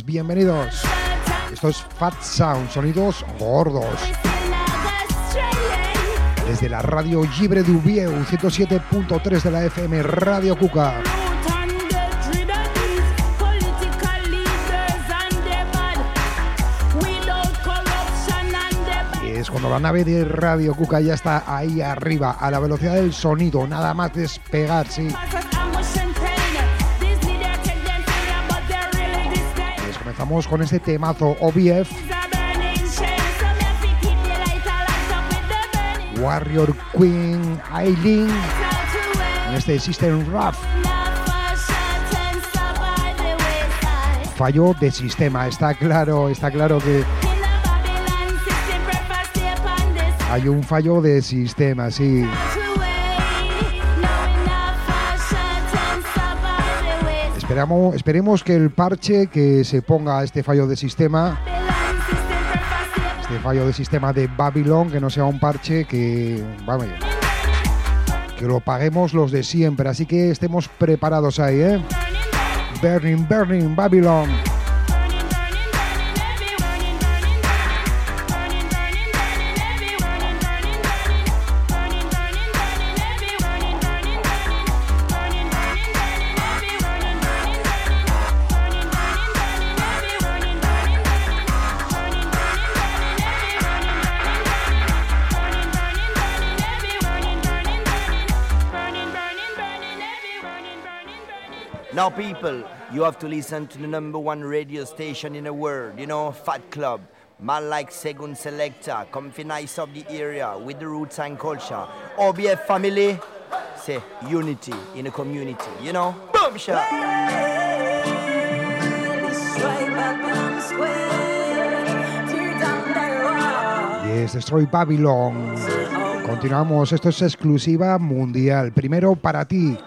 bienvenidos. Esto es Fat Sound, sonidos gordos. Desde la radio Libre de Ubieu, 107.3 de la FM Radio Cuca. Es cuando la nave de Radio Cuca ya está ahí arriba, a la velocidad del sonido, nada más despegar, sí. Con este temazo OBF. Warrior Queen Aileen en este System Rough. Fallo de sistema, está claro, está claro que hay un fallo de sistema, sí. Esperemos que el parche que se ponga a este fallo de sistema, este fallo de sistema de Babylon, que no sea un parche que, vamos, que lo paguemos los de siempre. Así que estemos preparados ahí, ¿eh? Burning, burning, Babylon. Now, people, you have to listen to the number one radio station in the world, you know, Fat Club. Man like Segun Selector, comfy nice of the area with the roots and culture. OBF family, say unity in the community, you know? Boom shot! Yes, Destroy Babylon. Continuamos, esto es exclusiva mundial. Primero para ti.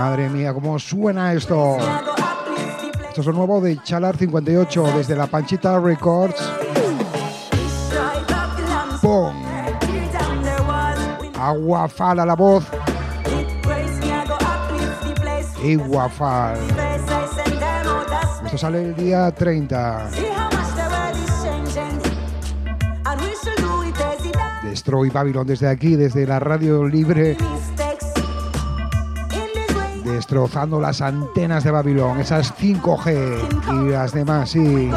Madre mía, cómo suena esto. Esto es lo nuevo de Chalar 58 desde la Panchita Records. ¡Pum! Aguafal a la voz. Iguafal. Esto sale el día 30. Destroy Babylon desde aquí, desde la radio libre destrozando las antenas de Babilón, esas 5G y las demás, sí.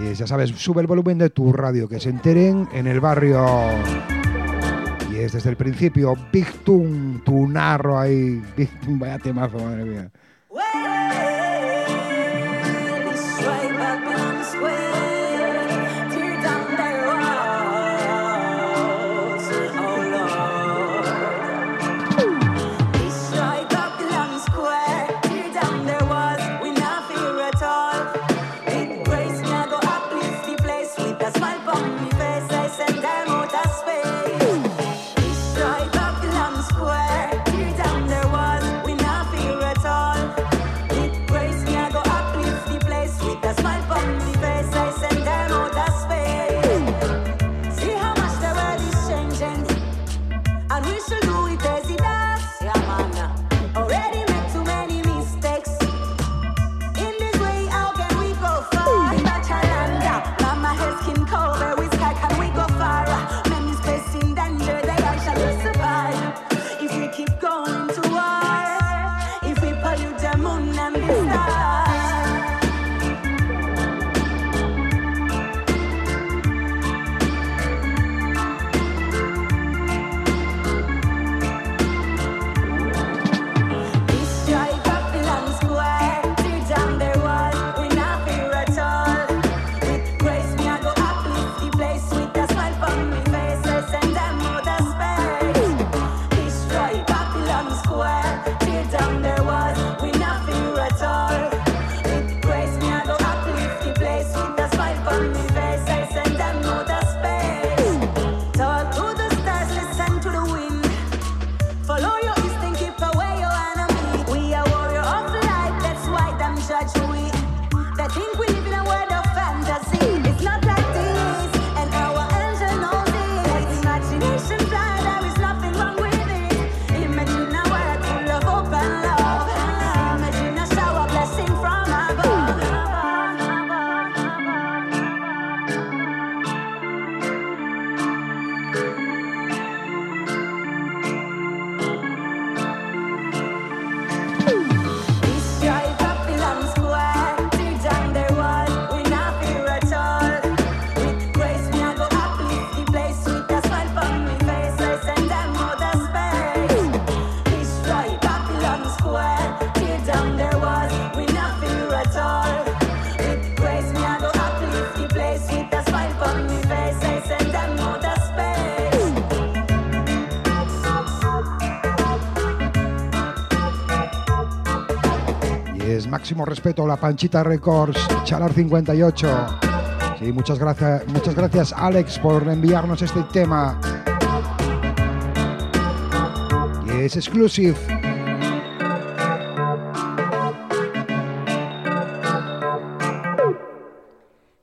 Yes, ya sabes, sube el volumen de tu radio, que se enteren en el barrio. Y es desde el principio, Big Tune, tu narro ahí. Big vaya temazo, madre mía. Máximo respeto la Panchita Records, Chalar 58. Sí, muchas gracias, muchas gracias Alex por enviarnos este tema. Y es exclusive.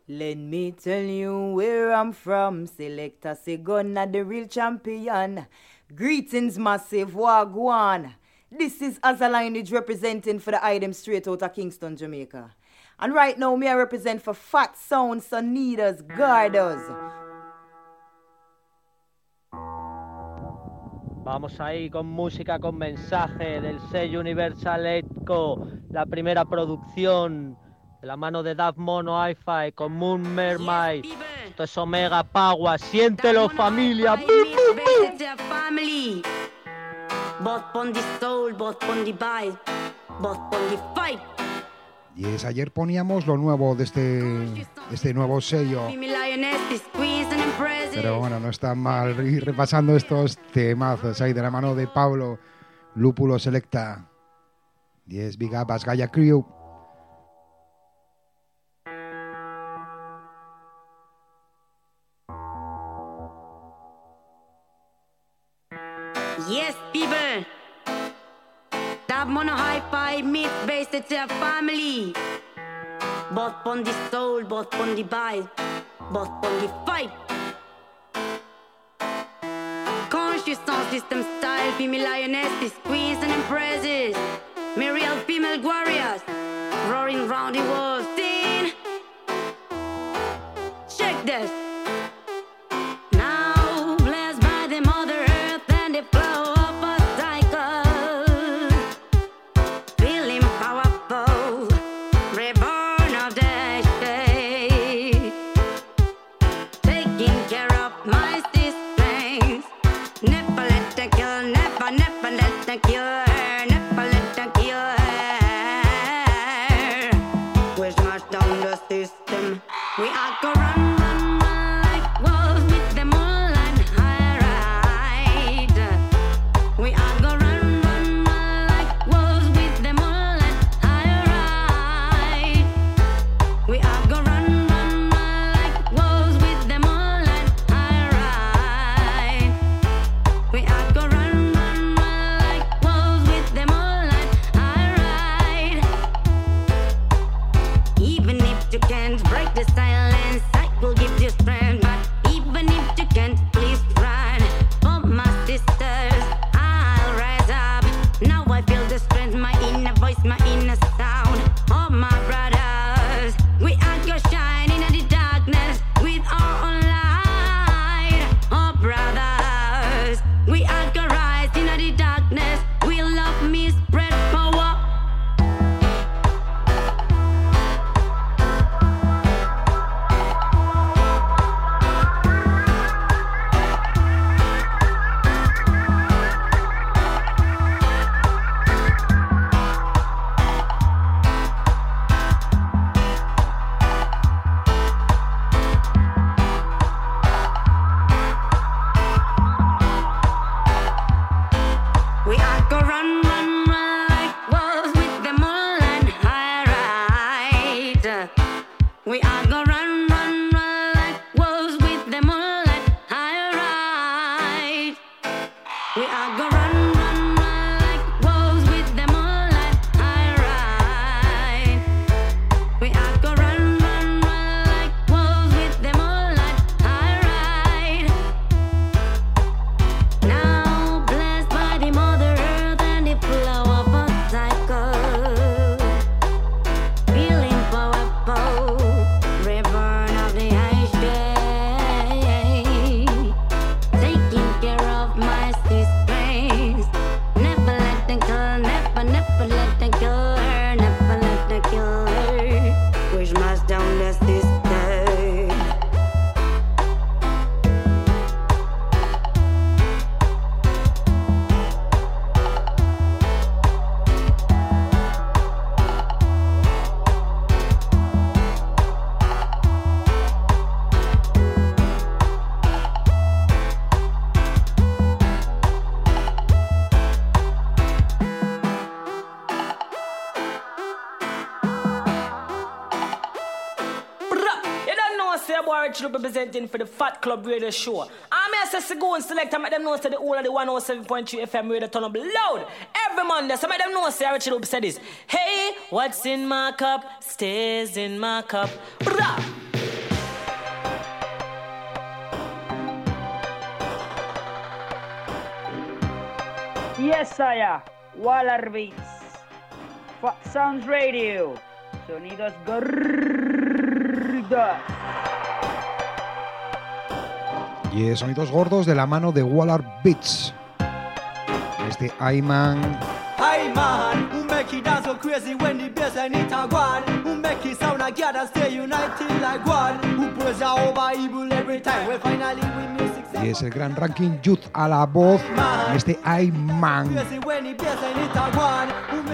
Let me tell you where I'm from. Selecta Segona, the real champion. Greetings, massive Wagwan. This is Azza representing for the item straight out of Kingston, Jamaica. And right now, me I represent for Fat Sound, Sonidas, Gardos. Vamos ahí con música, con mensaje del sello Universal Echo, la primera producción de la mano de Dav Mono Hi-Fi con Moon Mermaid. Esto es Omega Power, siéntelo familia. Y es ayer poníamos lo nuevo de este, este nuevo sello. Pero bueno, no está mal ir repasando estos temazos ahí de la mano de Pablo Lúpulo Selecta. Y es Big Up Gaia Crew. Hi-fi meets based it's a family. Both on the soul, both on the bite, both on the fight. Conscious sound system style, female lionesses, queens and empresses. Me real female warriors, roaring round the world scene. Check this. For the Fat Club Radio Show. I'm here to go and select and make them know, say, the whole of the 107.3 FM radio turn up loud every Monday. So make them know, say, Rich Luke said this. Hey, what's in my cup stays in my cup. Bruh. Yes, sire. Waller Beats. Fat Sounds Radio. Sonidos gordos. Y sonidos gordos de la mano de Waller Beats. Este Ayman Hey man, who make it dance so crazy when the bass and it a gone? Make it sound and stay united like one? Who praise Jah over evil every time? Well, finally we music y es el gran ranking Youth a la voz este Ayman. a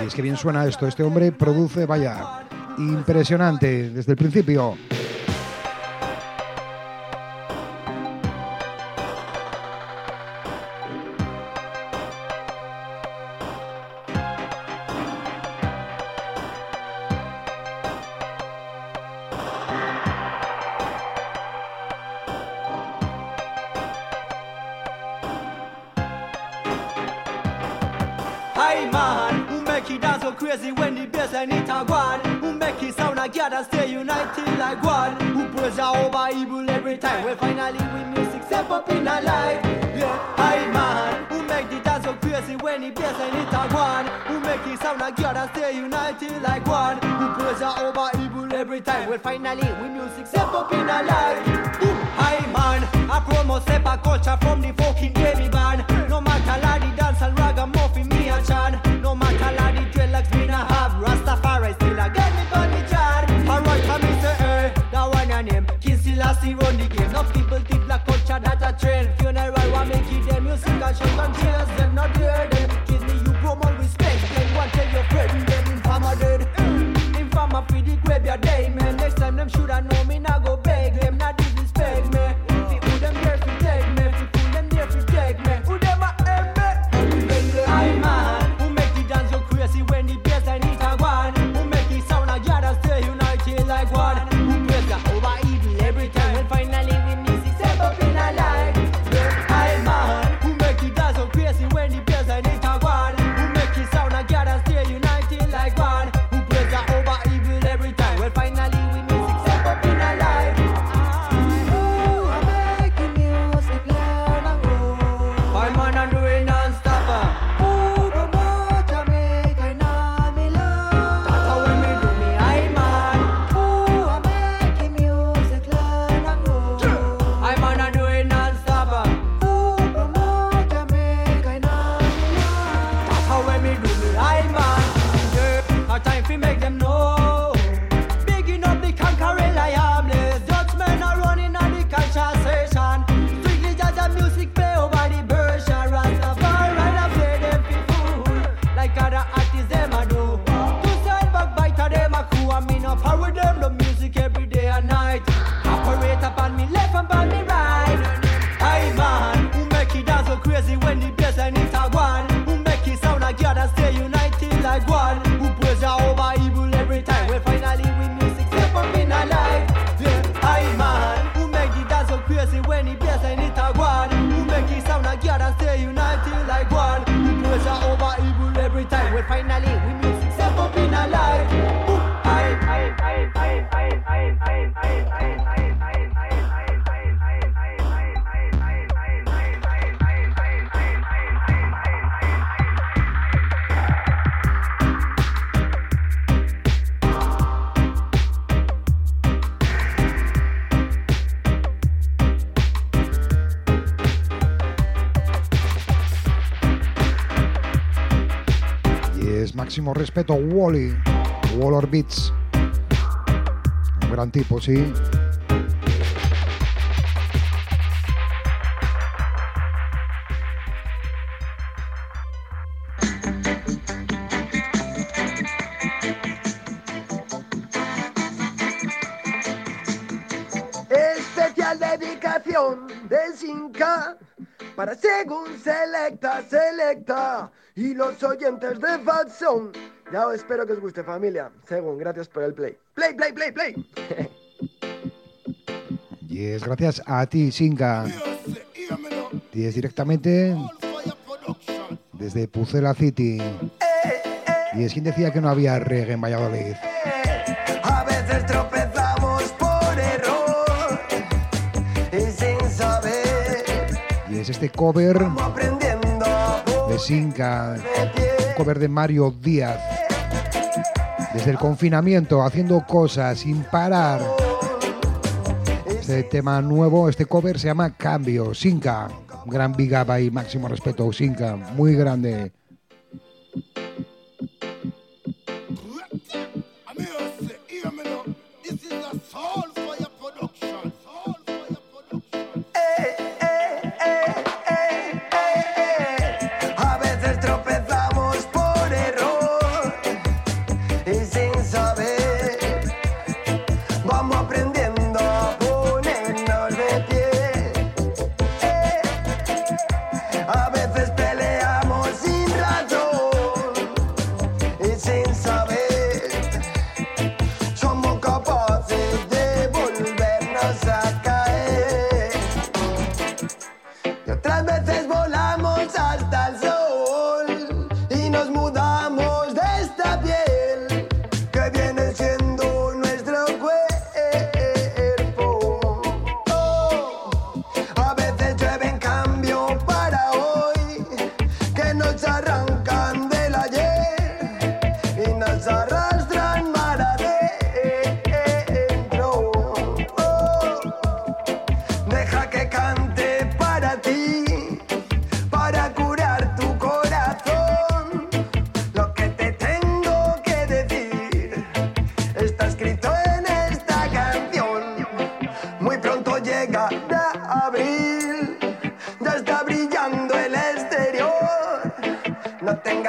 Y es que bien suena esto, este hombre produce, vaya, impresionante desde el principio. Hey man, who make it dance so crazy when the bass and it a gone? Who make it sound like God and stay united like one? Who praise Jah over evil every time? Well, finally we music step up in our life. Yeah, hey man, who make the dance so crazy when the bass and it a gone? Who make it sound like God and stay united like one? Who praise Jah over evil every time? Well, finally we music step up in our life. Ooh, Hey man, I promo step a culture from the fucking baby band. No matter la the chan. No matter la the dreadlocks me na have. Rastafari still a get me on the chan. Alright, come me say eh, that one your name. King Selassie run the game. No people think black culture that a trend. Funeral wa make it them music and shout and cheers. Respeto, Wally, Waller Beats. Un gran tipo, sí. Especial dedicación de Sinca para según selecta, selecta oyentes de Fatson. Ya espero que os guste familia. Según, gracias por el play. Play, play, play, play. Y es gracias a ti, Singa. Y es directamente desde Pucela City. Y es quien decía que no había reggae en Valladolid. A veces tropezamos por error y sin saber Y es este cover de pie. un cover de Mario Díaz. Desde el confinamiento, haciendo cosas sin parar. Este tema nuevo, este cover se llama Cambio, Sinca. Gran big up ahí, máximo respeto, Sinca, muy grande.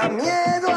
Miedo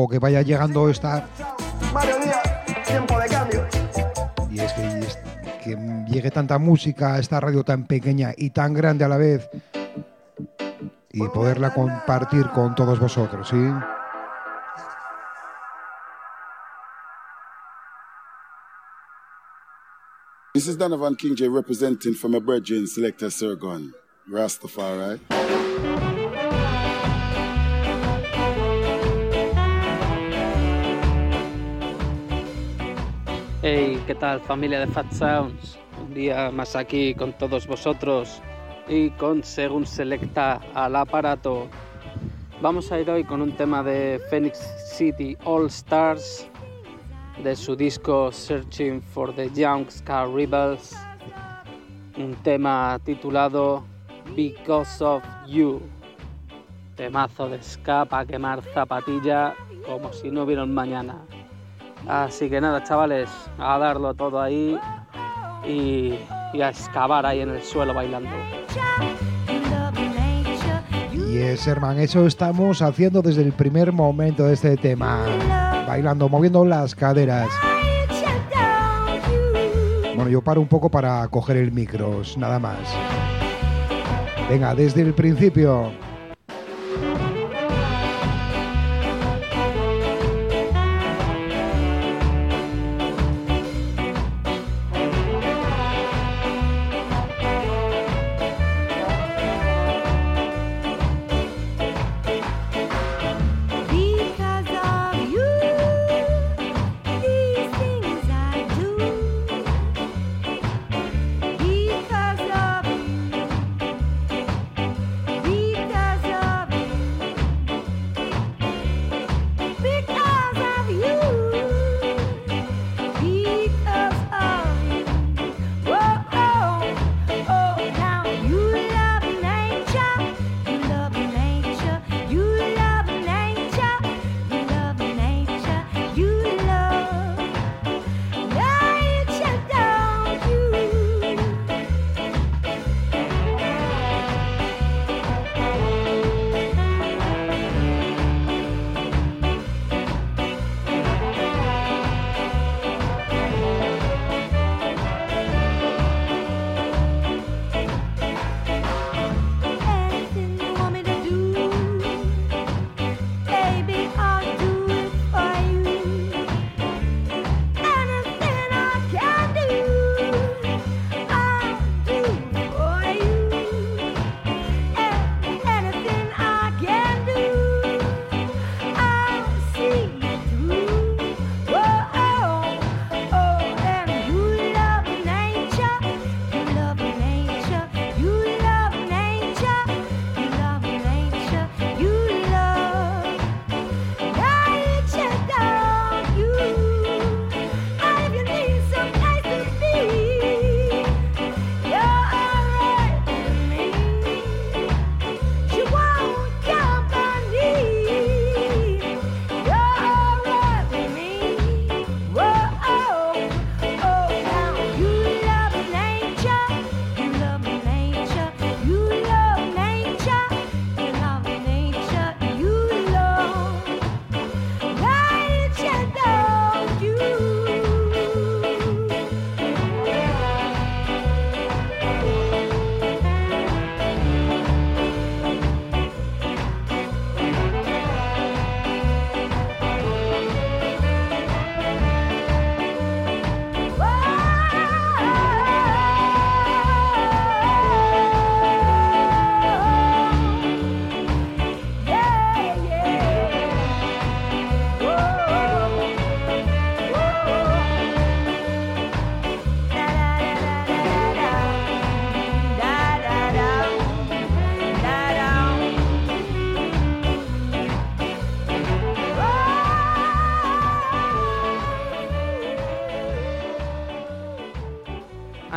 lujo que vaya llegando esta Mario Díaz, tiempo de cambio. y es que, y es que llegue tanta música a esta radio tan pequeña y tan grande a la vez y poderla compartir con todos vosotros, ¿sí? This is Donovan King J representing for my brethren, Selector Sirgon, Rastafari. Hey, ¿qué tal familia de Fat Sounds? Un día más aquí con todos vosotros y con Según Selecta al aparato. Vamos a ir hoy con un tema de Phoenix City All Stars de su disco Searching for the Young Scar Rebels. Un tema titulado Because of You. Temazo de ska para quemar zapatilla como si no hubiera un mañana. Así que nada, chavales, a darlo todo ahí y, a excavar ahí en el suelo bailando. Y es, hermano, eso estamos haciendo desde el primer momento de este tema. Bailando, moviendo las caderas. Bueno, yo paro un poco para coger el micro, nada más. Venga, desde el principio.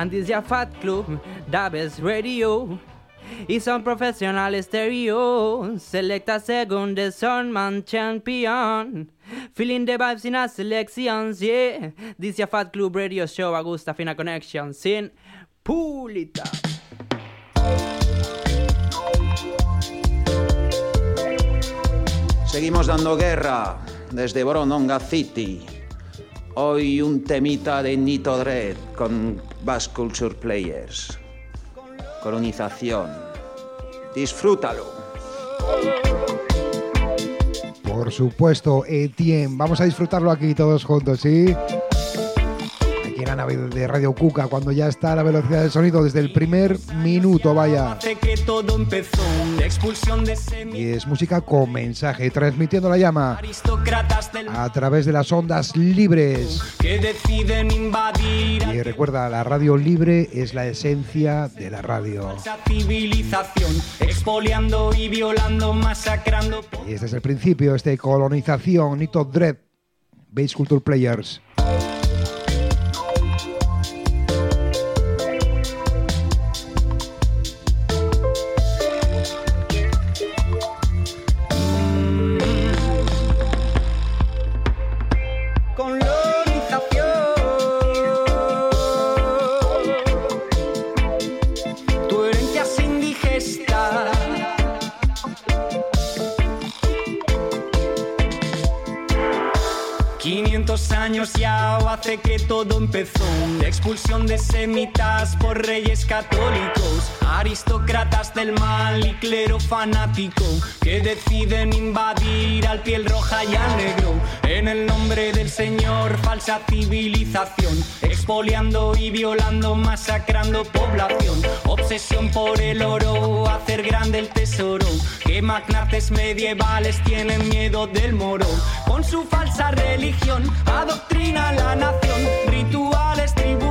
And this your Fat Club, the radio. Y son profesionales stereo. Selecta según the Sunman champion. Feeling the vibes in a selections, yeah. This your Fat Club radio show, Augusta Fina Connection. Sin pull it up. Seguimos dando guerra. desde Borononga City. Hoy un temita de Nito Dread con Bass Culture Players. Colonización. Disfrútalo. Por supuesto, Etienne. Vamos a disfrutarlo aquí todos juntos, ¿sí? Aquí en la nave de Radio Cuca, cuando ya está a la velocidad del sonido desde el primer minuto, vaya. Hace que todo empezó, Y es música con mensaje, transmitiendo la llama a través de las ondas libres. Y recuerda, la radio libre es la esencia de la radio. Y este es el principio, este colonización, Nito Dread, Base Culture Players. Que todo empezó. Expulsión de semitas por reyes católicos, aristócratas del mal y clero fanático que deciden invadir al piel roja y al negro. En el nombre del Señor, falsa civilización, expoliando y violando, masacrando población. Obsesión por el oro, hacer grande el tesoro. Que magnates medievales tienen miedo del moro. Con su falsa religión, adoctrina la nación. Rituales, tribunales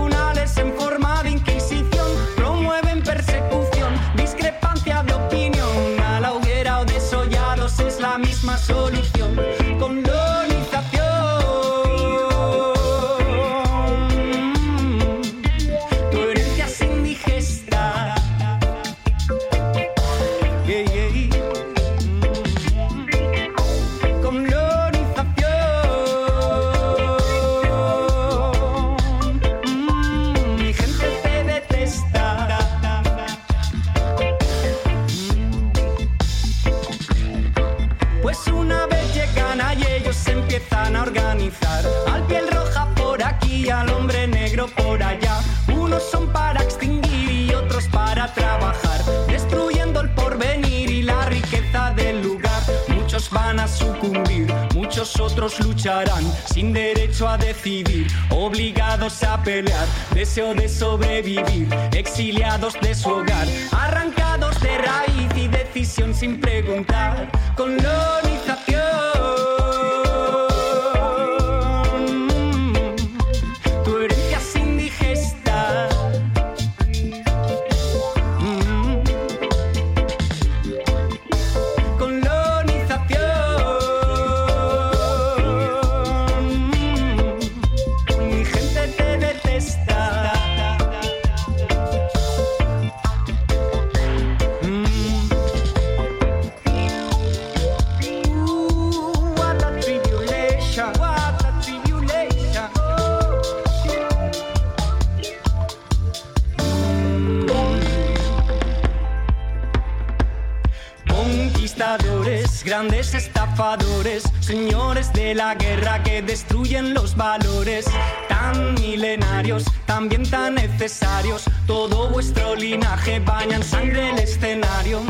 estafadores, señores de la guerra que destruyen los valores, tan milenarios, también tan necesarios. Todo vuestro linaje baña en sangre el escenario.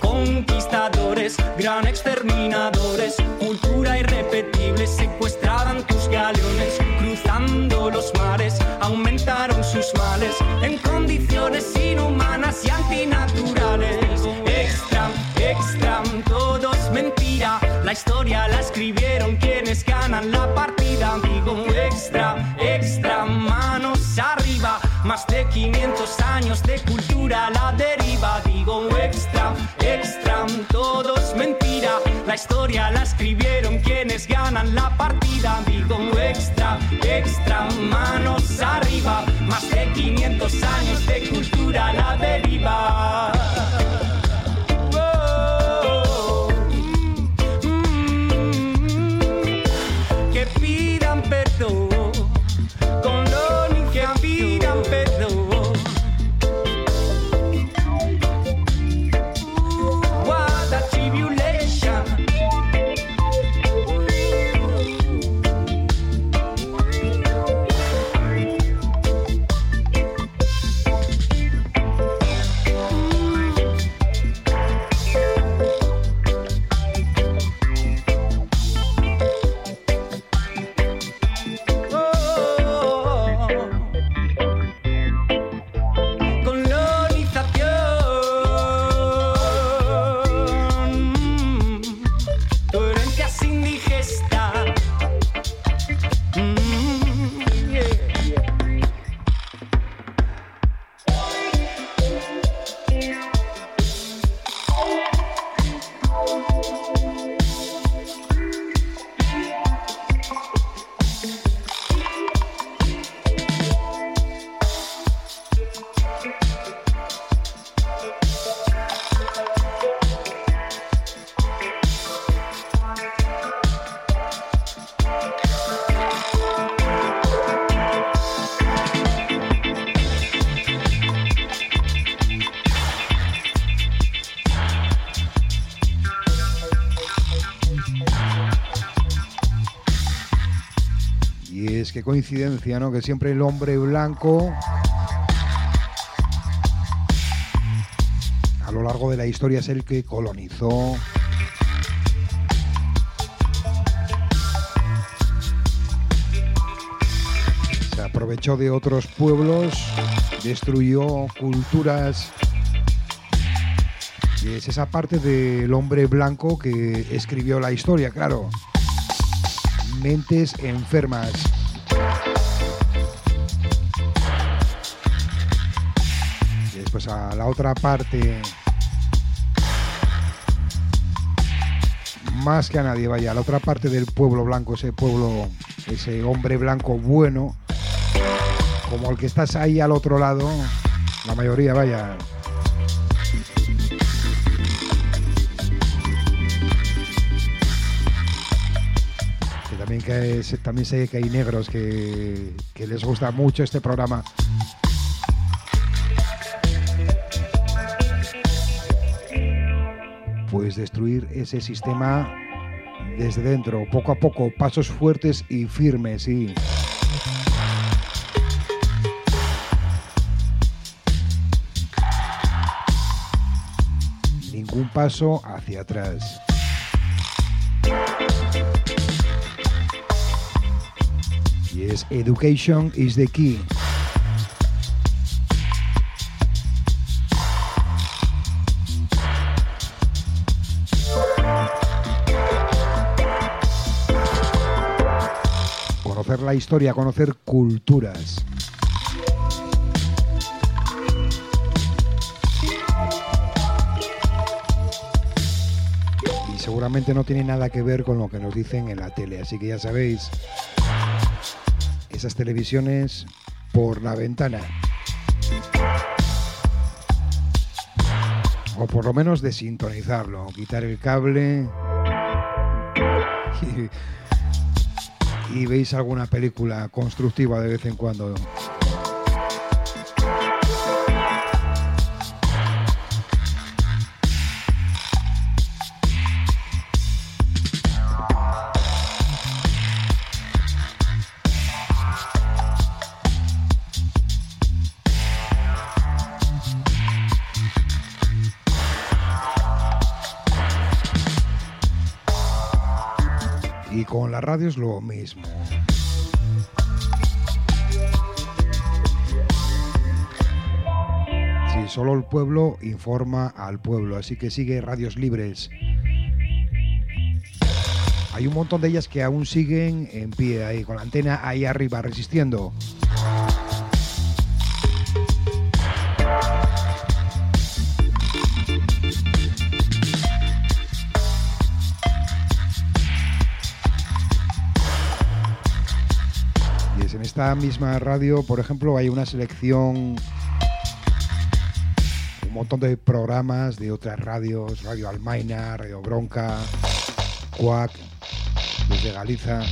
Conquistadores, gran exterminadores, cultura irrepetible, secuestraban tus galeones, cruzando los mares, aumentaron sus males en condiciones inhumanas y antinaturales. La historia la escribieron quienes ganan la partida. Digo extra, extra, manos arriba. Más de 500 años de cultura la deriva. Digo extra, extra, todo mentira. La historia la escribieron quienes ganan la partida. Digo extra, extra, manos arriba. Más de 500 años de cultura la deriva. Qué coincidencia, ¿no? Que siempre el hombre blanco a lo largo de la historia es el que colonizó. Se aprovechó de otros pueblos, destruyó culturas. Y es esa parte del hombre blanco que escribió la historia, claro. Mentes enfermas. La otra parte más que a nadie, vaya, a la otra parte del pueblo blanco, ese pueblo, ese hombre blanco bueno, como el que estás ahí al otro lado, la mayoría, vaya. Que también, sé que hay negros que les gusta mucho este programa. Pues destruir ese sistema desde dentro, poco a poco, pasos fuertes y firmes, sí. Ningún paso hacia atrás. Y es education is the key. Historia, conocer culturas. Y seguramente no tiene nada que ver con lo que nos dicen en la tele, así que ya sabéis, esas televisiones por la ventana. O por lo menos desintonizarlo, quitar el cable y veis alguna película constructiva de vez en cuando. La radio es lo mismo. Sí, solo el pueblo informa al pueblo, así que sigue radios libres. Hay un montón de ellas que aún siguen en pie ahí, con la antena ahí arriba, resistiendo. Esta misma radio, por ejemplo, hay una selección, un montón de programas de otras radios, Radio Almaina, Radio Bronca, Cuac, desde Galiza.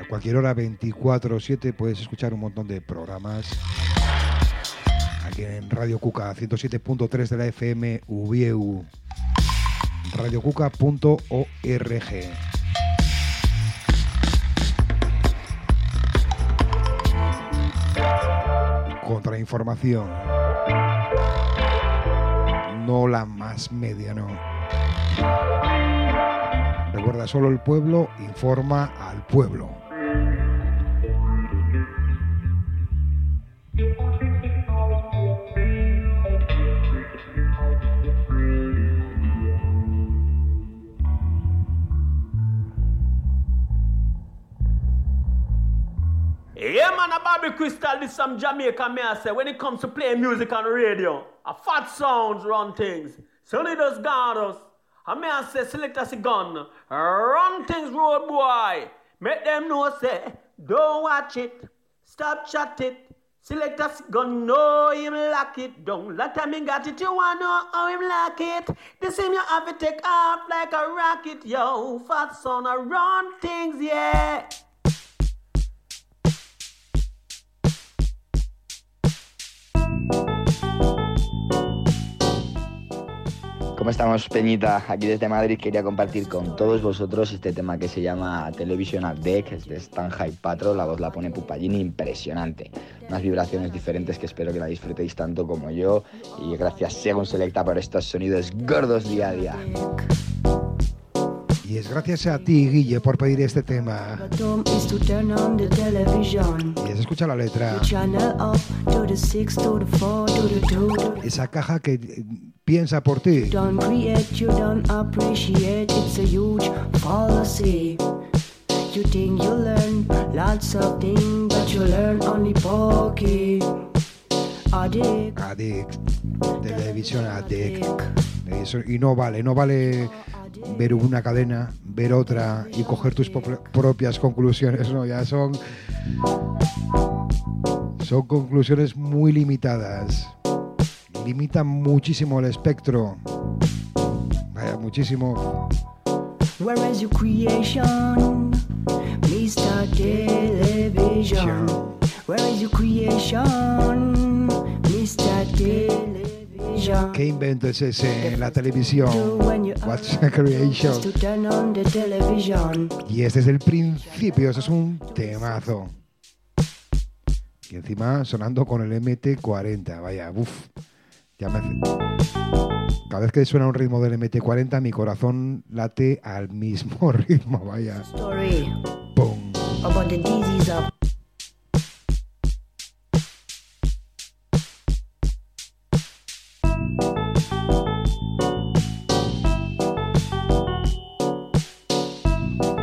A cualquier hora 24-7 puedes escuchar un montón de programas. Aquí en Radio Cuca 107.3 de la FM Ubieu. radiocuca.org. Contrainformación. No la más media, no. Recuerda, solo el pueblo informa al pueblo. Crystal, this some Jamaica, me I say, when it comes to playing music on radio, a fat sounds run things. It does guard. And me I say, select us a gun, run things, road boy. Make them know, say, don't watch it, stop chat it. Select us gun, know him lock it down. Last time he got it, you wanna know how him lock it. The same you have to take off like a rocket, yo. Fat son, I run things, yeah. ¿Cómo estamos, Peñita? Aquí desde Madrid quería compartir con todos vosotros este tema que se llama Television at Deck, es de Stan High Patrol, la voz la pone Pupallini, impresionante. Unas vibraciones diferentes que espero que la disfrutéis tanto como yo y gracias Según Selecta por estos sonidos gordos día a día. Y es gracias a ti, Guille, por pedir este tema. Y es escucha la letra. Esa caja que piensa por ti. Don't create, you don't appreciate. It's a huge fallacy. You think you learn lots of things, but you learn only pokey. Addict. Addict. Televisión Addict. Y no vale, no vale ver una cadena, ver otra y coger tus propias conclusiones, no, ya son son conclusiones muy limitadas. Limitan muchísimo el espectro. Vaya, muchísimo. Where is your creation, Mr. Television? Where is your creation, Mr. Television? ¿Qué invento es ese en la televisión? What's a creation? Y este es el principio, este es un temazo. Y encima sonando con el MT40, vaya, uff. Ya me hace- Cada vez que suena un ritmo del MT40, mi corazón late al mismo ritmo, vaya. Story. About the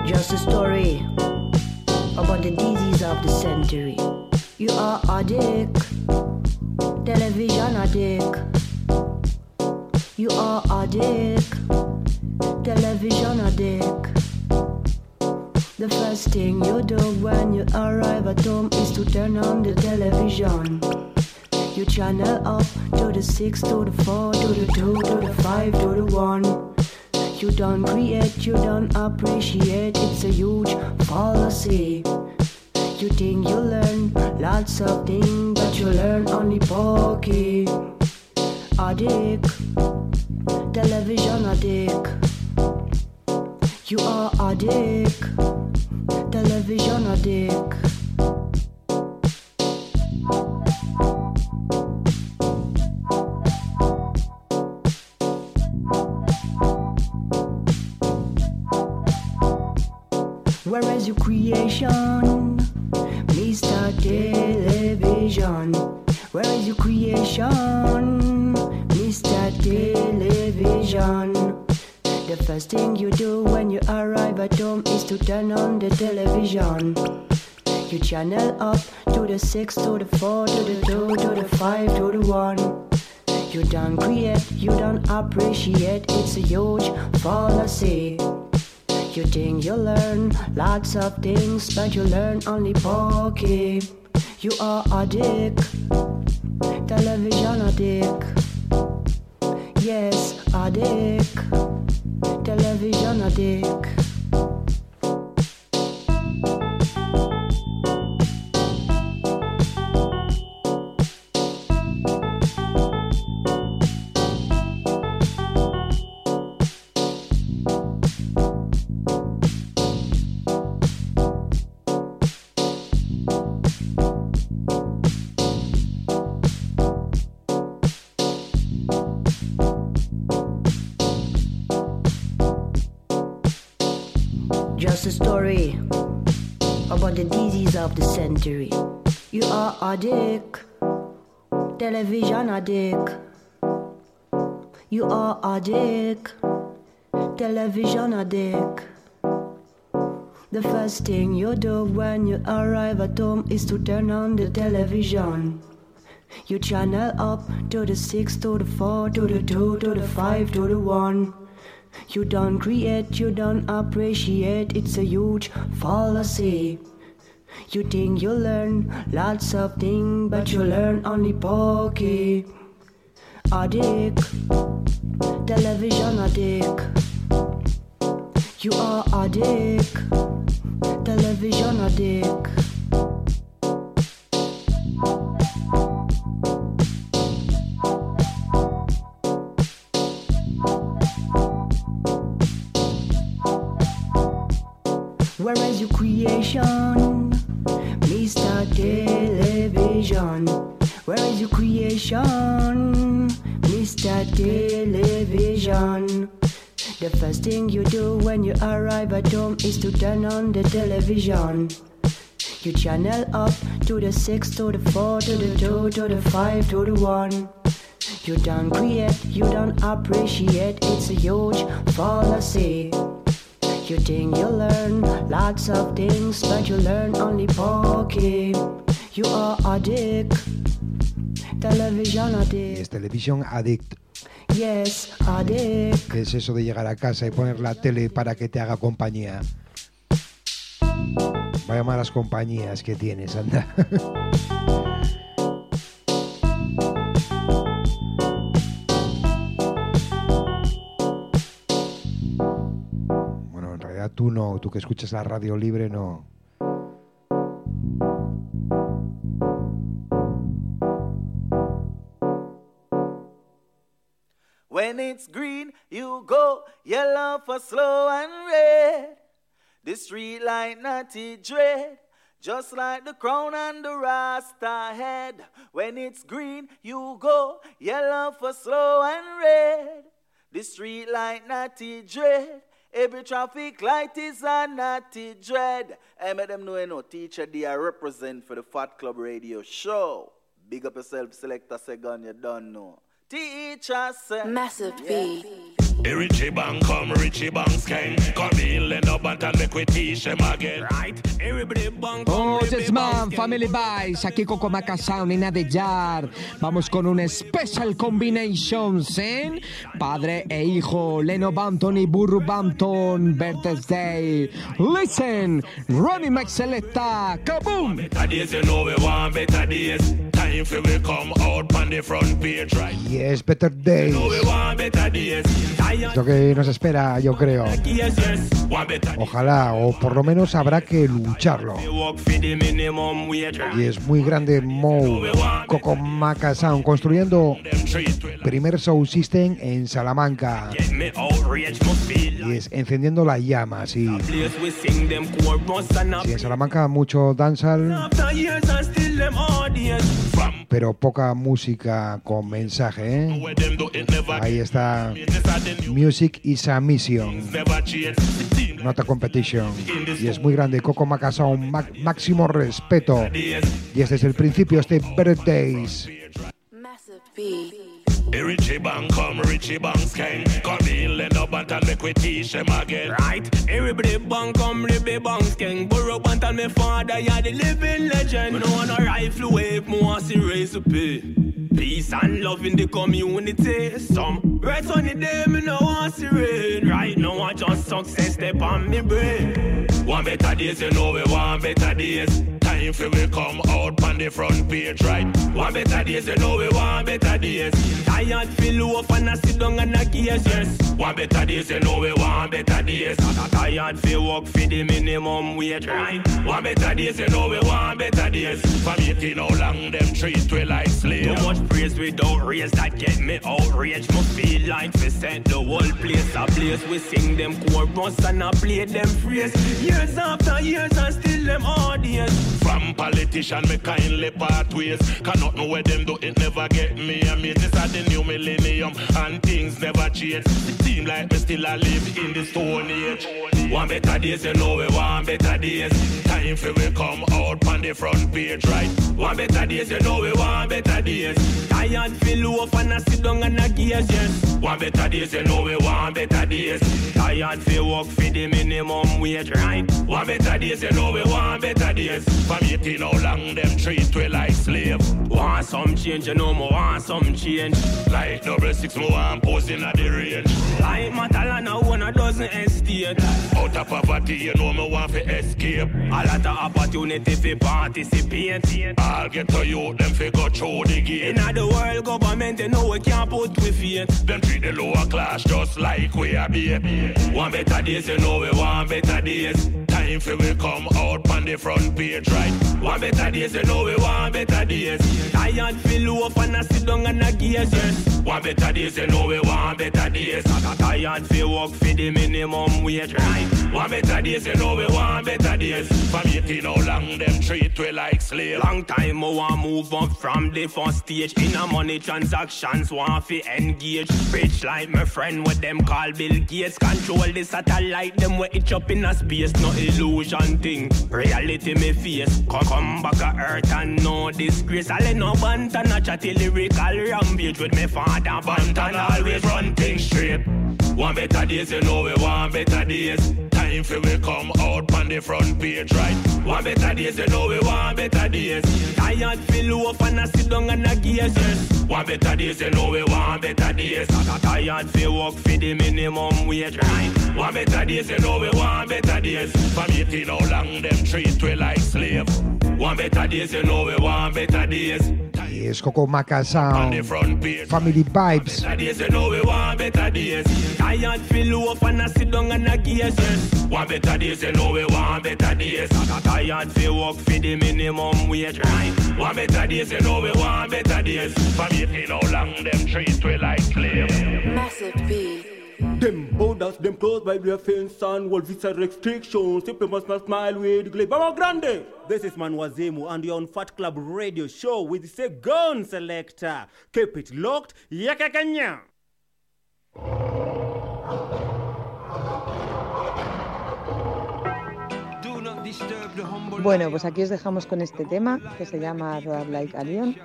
Just a story. About the disease of the century. You are addict, television addict. You are addict, television addict. The first thing you do when you arrive at home is to turn on the television. You channel up to the 6, to the 4, to the 2, to the 5, to the 1. You don't create, you don't appreciate, it's a huge fallacy. You think you learn lots of things, but you learn only pokey. Addict, television addict. You are addict, television addict. Where is your creation, Mr. Where is your creation, Mr. Television? The first thing you do when you arrive at home is to turn on the television. You channel up to the 6, to the 4, to the 2, to the 5, to the 1. You don't create, you don't appreciate, it's a huge fallacy. You think you learn lots of things, but you learn only pokey. You are a dick, television a dick. Yes, a dick, television a dick. Century. You are addict, television addict. You are addict, television addict. The first thing you do when you arrive at home is to turn on the television. You channel up to the 6, to the 4, to the 2, to the 5, to the 1. You don't create, you don't appreciate, it's a huge fallacy. You think you learn lots of things, but you learn only pokey. Addict, television addict. You are addict, television addict. Where is your creation? Mr. Television. Where is your creation? Mr. Television. The first thing you do when you arrive at home is to turn on the television. You channel up to the 6, to the 4, to the 2, to the 5, to the 1. You don't create, you don't appreciate, it's a huge fallacy. You think you learn lots of things, but you learn only pokey. You are a dick, television addict. Es Television Addict. Yes, addict. ¿Qué es eso de llegar a casa y poner la tele para que te haga compañía? Vaya malas compañías que tienes, anda. tú no, tú que escuchas la radio libre no. When it's green, you go yellow for slow and red. The street light natty dread, just like the crown and the rasta head. When it's green, you go yellow for slow and red. The street light natty dread. Every traffic light is a natty dread. I make them know you eh, know teacher they are represent for the Fat Club Radio Show. Big up yourself, selector second, you don't know. Teacher say Massive P. The Richie Bang come, Richie Bang skank. Come in, let up and make we teach them again. Right? Everybody bang come, Oye, man, Family Vice, aquí Coco Maca Sound y Nadellar. Vamos con un Special Combinations, ¿eh? Padre e hijo, Leno Bampton y Burro Bampton, Birthday. Listen, Ronnie Max Selecta, kaboom! Better days, you know we want better days. Time for we come out on the front page, right? Yes, Better Days. You know we want better days. Es lo que nos espera, yo creo. Ojalá, o por lo menos habrá que lucharlo. Y es muy grande Mo, Coco Maca Sound, construyendo primer Sound System en Salamanca. Y es encendiendo la llama, sí. place we sing them chorus and Sí, en Salamanca mucho. From pero poca música con mensaje, ¿eh? Ahí está. Music is a mission, not a competition. Y es muy grande, Coco Maca Sound, ma- máximo respeto. Y este es el principio, este Birthdays. Massive. The Richie Bang come, Richie Bang skank. Come in, let up and make we teach them again. Right? Everybody bang come, Ribby Bang skank. Burrow and me father, you're the living legend. Me no want a rifle wave, me want see up Peace and love in the community. Some right on the day, me no want see rain. Right now, I just success step on me brain. One better days, you know we want better days. Time for we come out on the front page, right? One better days, you know we want better days. Tired feel off and I sit down and I guess, yes. One better days, you know we want better days. Tired feel work for the minimum wage, right? One better days, you know we want better days. From 18 how long them treat we like slaves. Much praise without raise that get me outraged. Must feel like we set the whole place a place. We sing them chorus and I play them phrase. Years after years and still them audience. From politician me kindly part ways. Cannot know where them do it never get me. I mean this are the new millennium and things never change. It seem like me still a live in the stone age. One better days, you know we want better days. Time for we come out on the front page, right? One better days, you know we want better days. Tired feel off and I sit down and I guess, yes. One better days, you know we want better days. Tired feel work for the minimum wage, right? One better days, you know we want better days. From 18 how long them treat we like slave. Want some change, you know me want some change. Like double six, me want posting at the range. Like Matalana, one a dozen estate. Out of poverty, you know me want to escape. A lot of opportunity for participate. I'll get to you, them fi go through the gate. In the world government, you know we can't put with faith. Them treat the lower class just like we are be. One better days, you know we want better days. Time for we come out on the front page, right? One better days, you know we want better days. Tired feel off and I sit down and I guess, yes. Want better days, you know we want better days. Not a tired fi work for the minimum wage, right? Want better days, you know we want better days. From 18 how long them treat we like slave. Long time I want move up from the first stage. In a money transactions, want fi engage. Rich like my friend, what them call Bill Gates. Control the satellite, them we itch up in a space. No illusion thing, reality me face. Come, come back a earth and no disgrace. I let no bant and a chatty lyrical rampage with me father. Bant and always run things straight. Want better days, you know we want better days. Time for we come out on the front page, right? Want better days, you know we want better days. Tired feel off and I sit down and I gears, yes. Want better days, you know we want better days. Tired feel work for the minimum wage, right? Want better days, you know we want better days. From 18 how long them treat we like slave. Want better days, you know we want better days. Y es Coco Maca Sound, Family Vibes. Better days, you know we want better days. Tired feel off and I sit down and I gears, yes. Want better days, you know we want better days. Not a tired feel work for the minimum wage, right? Want better days, you know we want better days. From 18 how long them treat we like slave. Massive B. Them borders, them closed by their fence and wall visa restrictions. People must not smile with glib. Vamos grande! This is and you're on Fat Club Radio Show with Segon Selector. Keep it locked, yakakanya! Bueno, pues aquí os dejamos con este tema que se llama Roar Like a Lion.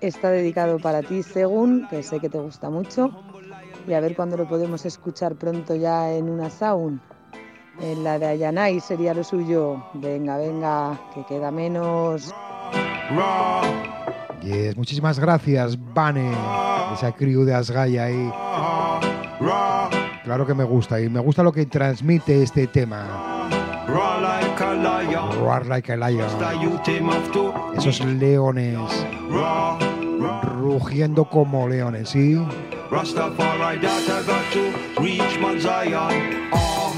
Está dedicado para ti, según, que sé que te gusta mucho. Y a ver cuándo lo podemos escuchar pronto ya en una sound. En la de Ayanay sería lo suyo. Venga, venga, que queda menos. Yes, muchísimas gracias, Bane, esa crew de Asgaya ahí. Claro que me gusta y me gusta lo que transmite este tema. Roar like a lion. Esos leones rugiendo como leones, ¿sí? Rastafari that I got to reach Mount Zion. R,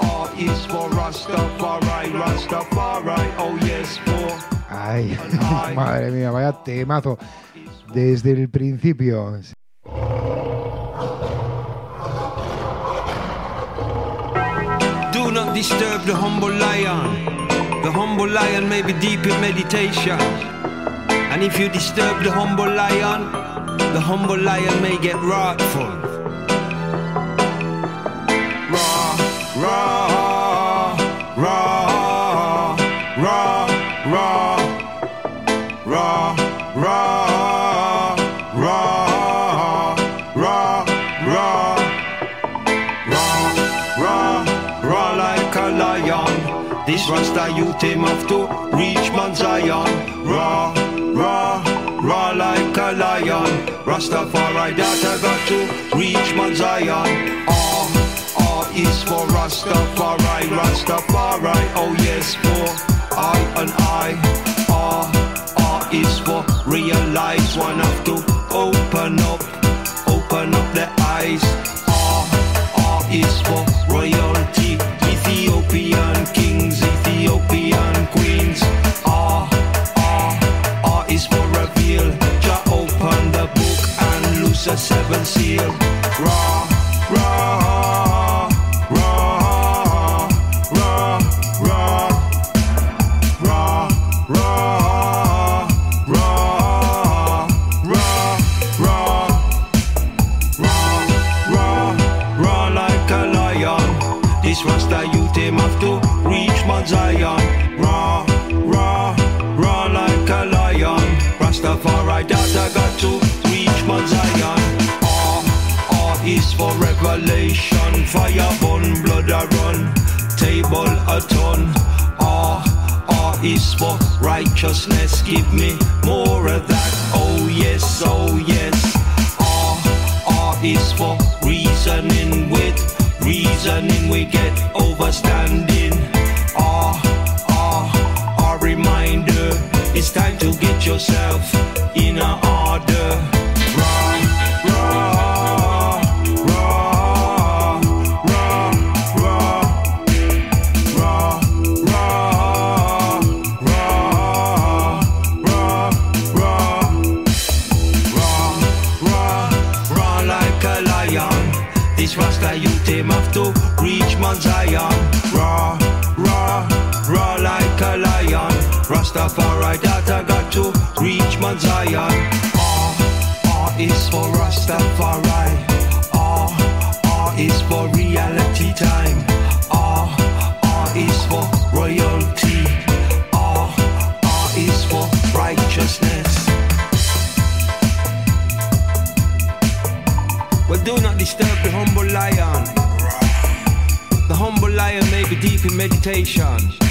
R is for Rastafari, Rastafari, oh yes, for Ay, madre mía, vaya temazo. Desde el principio. Do not disturb the humble lion. The humble lion may be deep in meditation. And if you disturb the humble lion, the humble lion may get wrathful. Raw, raw, raw, raw, raw, raw, raw, raw, raw, raw, raw, raw, like a lion. This Rasta youth him have to reach Mount Zion. Raw, Rastafari that I got to reach Mount Zion. R, R is for Rastafari, Rastafari. Oh yes, for I and I. R, R is for realize one have to open up, open up the eyes. R, R is for A ton. R, R is for righteousness. Give me more of that. Oh yes, oh yes. R, R is for reasoning with reasoning we get overstanding. R, R, R reminder. It's time to get yourself Zion. R, R is for Rastafari. R, R is for reality time. R, R is for royalty. R, R is for righteousness. Well, do not disturb the humble lion. The humble lion may be deep in meditation.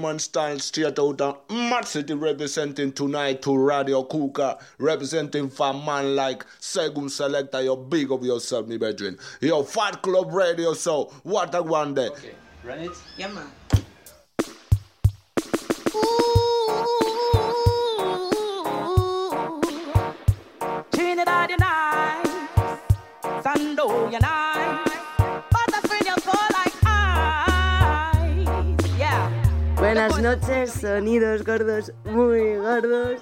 One called Lil Man style straight out of Mad City representing tonight to Radio Kuka, representing for man like Segum Selector. You big of yourself, me brethren. Yo, Fat Club Radio, so what a one day. Run it. Yeah, man. Trinidad unite, Sando unite, Butterfield Buenas noches, sonidos gordos, muy gordos.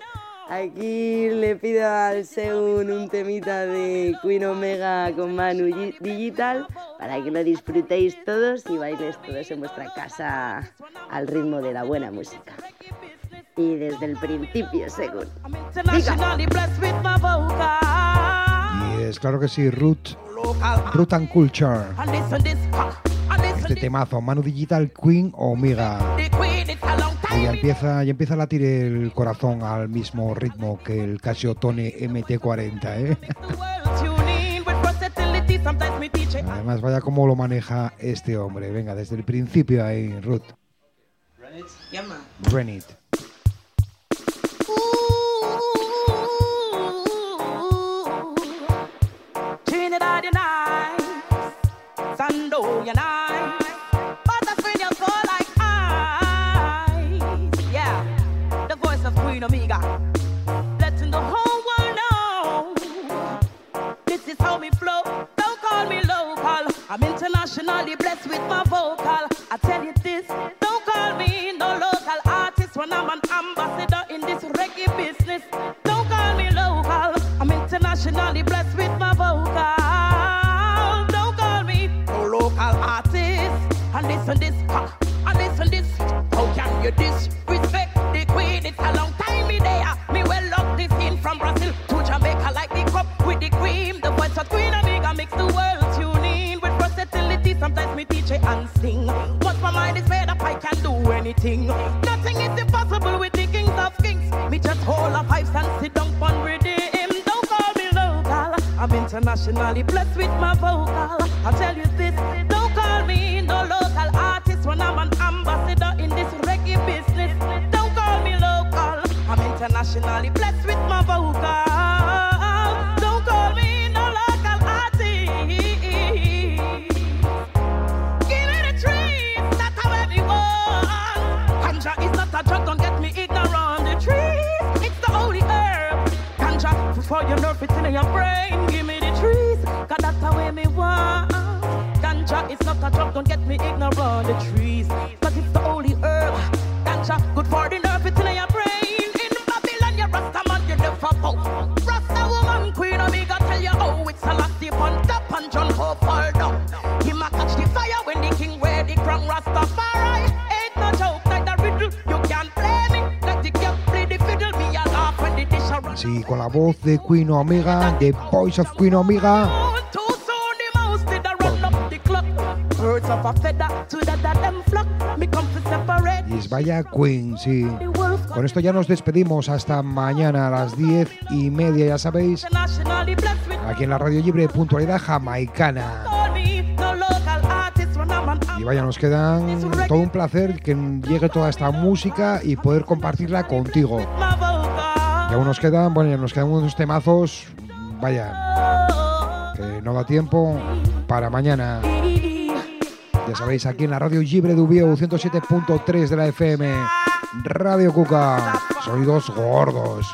Aquí le pido al Segun un temita de Queen Omega con Manu Gi- Digital para que lo disfrutéis todos y bailes todos en vuestra casa al ritmo de la buena música. Y desde el principio, vocal. Y es claro que sí, Root, Root and Culture. Este temazo, Manu Digital Queen Omega. Y empieza, ya empieza a latir el corazón al mismo ritmo que el Casio Tone MT40, ¿eh? Además, vaya cómo lo maneja este hombre. Venga, desde el principio ahí, Ruth. Yeah, man. Run it. Trinidad Sando internationally blessed with my vocal. I tell you this, don't call me no local artist when I'm an ambassador in this reggae business. Don't call me local, I'm internationally blessed with my vocal. Don't call me no local artist. And listen this, listen anything. Nothing is impossible with the kings of kings. Me just hold up pipes and sit down on rhythm. Don't call me local. I'm internationally blessed with my vocal. I'll tell you this. Don't call me no local artist when I'm an ambassador in this reggae business. Don't call me local. I'm internationally blessed with my vocal. Ganja, before you nerve it in your brain. Give me the trees, cause that's how we want. Ganja is not a drug, don't get me ignorant. The trees, Sí, con la voz de Queen Omega, The Voice of Queen Omega. Y es vaya Queen, sí. Con esto ya nos despedimos hasta mañana a las diez y media, ya sabéis, aquí en la Radio Libre, puntualidad jamaicana. Y vaya, nos quedan todo un placer que llegue toda esta música y poder compartirla contigo. Y aún nos quedan, bueno, ya nos quedan unos temazos vaya, que no da tiempo para mañana. Ya sabéis, aquí en la radio Libre de Ubieu 107.3 de la FM, Radio Cuca, sonidos gordos.